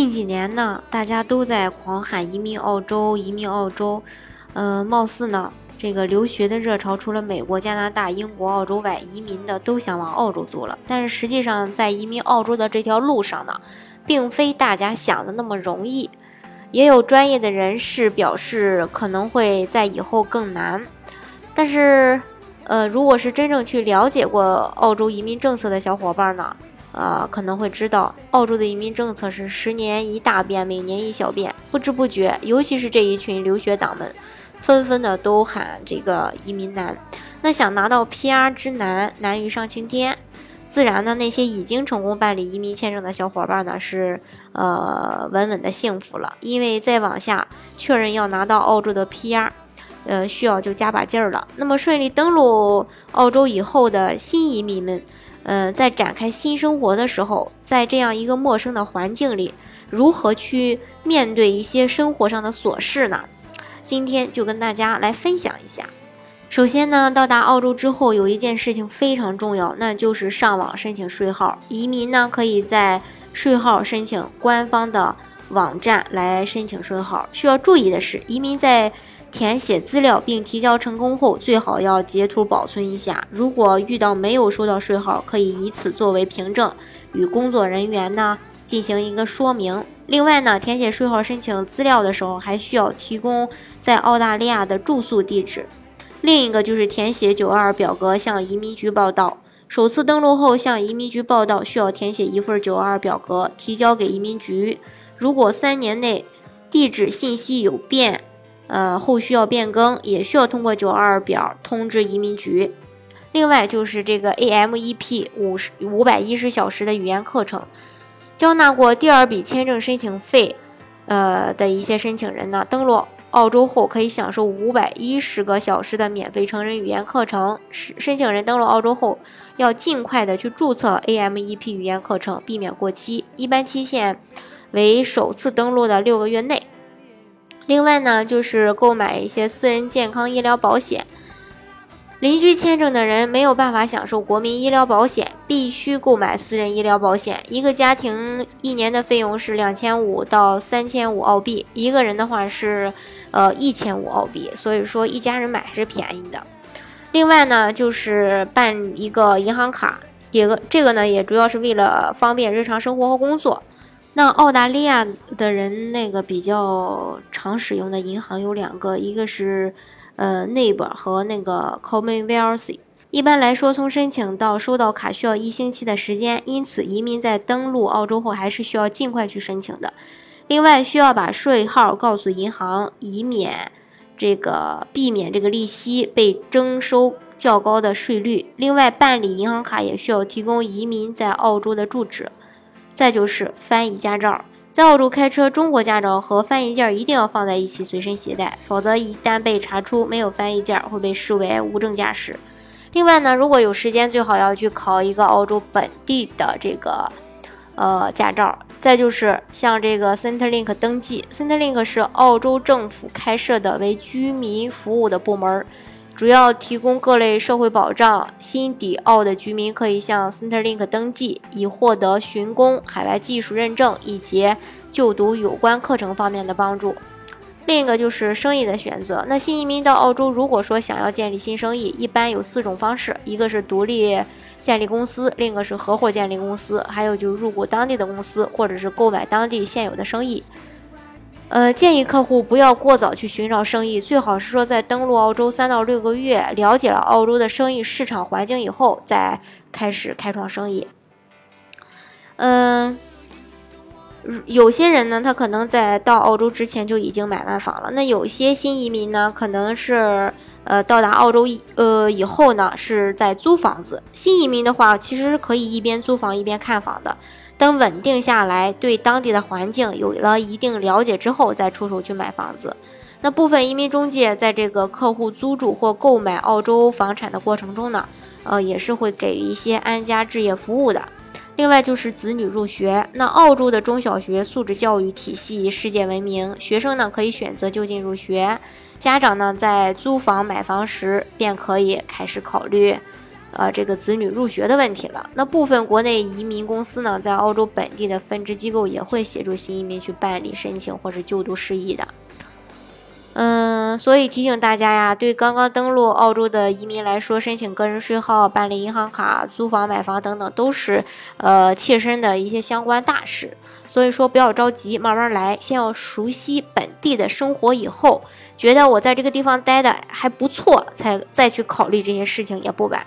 近几年呢，大家都在狂喊移民澳洲，移民澳洲。嗯，貌似呢，这个留学的热潮除了美国、加拿大、英国、澳洲外，移民的都想往澳洲走了。但是实际上，在移民澳洲的这条路上呢，并非大家想的那么容易。也有专业的人士表示，可能会在以后更难。但是，呃，如果是真正去了解过澳洲移民政策的小伙伴呢？呃，可能会知道，澳洲的移民政策是十年一大变，每年一小变。不知不觉，尤其是这一群留学党们，纷纷的都喊这个移民难。那想拿到 PR 之难，难于上青天。自然呢，那些已经成功办理移民签证的小伙伴呢，是呃稳稳的幸福了。因为再往下确认要拿到澳洲的 PR，呃，需要就加把劲儿了。那么顺利登陆澳洲以后的新移民们。嗯，在展开新生活的时候，在这样一个陌生的环境里，如何去面对一些生活上的琐事呢？今天就跟大家来分享一下。首先呢，到达澳洲之后，有一件事情非常重要，那就是上网申请税号。移民呢，可以在税号申请官方的网站来申请税号。需要注意的是，移民在填写资料并提交成功后，最好要截图保存一下。如果遇到没有收到税号，可以以此作为凭证，与工作人员呢进行一个说明。另外呢，填写税号申请资料的时候，还需要提供在澳大利亚的住宿地址。另一个就是填写九二表格向移民局报到。首次登陆后向移民局报到，需要填写一份九二表格提交给移民局。如果三年内地址信息有变，呃，后续要变更，也需要通过九二表通知移民局。另外就是这个 AMEP 五十五百一十小时的语言课程，交纳过第二笔签证申请费，呃的一些申请人呢，登录澳洲后可以享受五百一十个小时的免费成人语言课程。申申请人登录澳洲后，要尽快的去注册 AMEP 语言课程，避免过期，一般期限为首次登录的六个月内。另外呢，就是购买一些私人健康医疗保险。邻居签证的人没有办法享受国民医疗保险，必须购买私人医疗保险。一个家庭一年的费用是两千五到三千五澳币，一个人的话是呃一千五澳币。所以说一家人买还是便宜的。另外呢，就是办一个银行卡，也个这个呢也主要是为了方便日常生活和工作。那澳大利亚的人那个比较常使用的银行有两个，一个是呃 NAB 和那个 Commonwealth。一般来说，从申请到收到卡需要一星期的时间，因此移民在登陆澳洲后还是需要尽快去申请的。另外，需要把税号告诉银行，以免这个避免这个利息被征收较高的税率。另外，办理银行卡也需要提供移民在澳洲的住址。再就是翻译驾照，在澳洲开车，中国驾照和翻译件一定要放在一起随身携带，否则一旦被查出没有翻译件，会被视为无证驾驶。另外呢，如果有时间，最好要去考一个澳洲本地的这个呃驾照。再就是像这个 Centrelink 登记，Centrelink 是澳洲政府开设的为居民服务的部门。主要提供各类社会保障。新抵澳的居民可以向 Centerlink 登记，以获得寻工、海外技术认证以及就读有关课程方面的帮助。另一个就是生意的选择。那新移民到澳洲，如果说想要建立新生意，一般有四种方式：一个是独立建立公司，另一个是合伙建立公司，还有就是入股当地的公司，或者是购买当地现有的生意。呃，建议客户不要过早去寻找生意，最好是说在登陆澳洲三到六个月，了解了澳洲的生意市场环境以后，再开始开创生意。嗯，有些人呢，他可能在到澳洲之前就已经买完房了。那有些新移民呢，可能是呃到达澳洲呃以后呢，是在租房子。新移民的话，其实是可以一边租房一边看房的。等稳定下来，对当地的环境有了一定了解之后，再出手去买房子。那部分移民中介在这个客户租住或购买澳洲房产的过程中呢，呃，也是会给予一些安家置业服务的。另外就是子女入学，那澳洲的中小学素质教育体系世界闻名，学生呢可以选择就近入学，家长呢在租房买房时便可以开始考虑，呃，这个子女入学的问题了。那部分国内移民公司呢，在澳洲本地的分支机构也会协助新移民去办理申请或者就读事宜的。嗯，所以提醒大家呀，对刚刚登陆澳洲的移民来说，申请个人税号、办理银行卡、租房、买房等等，都是呃切身的一些相关大事。所以说不要着急，慢慢来，先要熟悉本地的生活，以后觉得我在这个地方待的还不错，才再去考虑这些事情也不晚。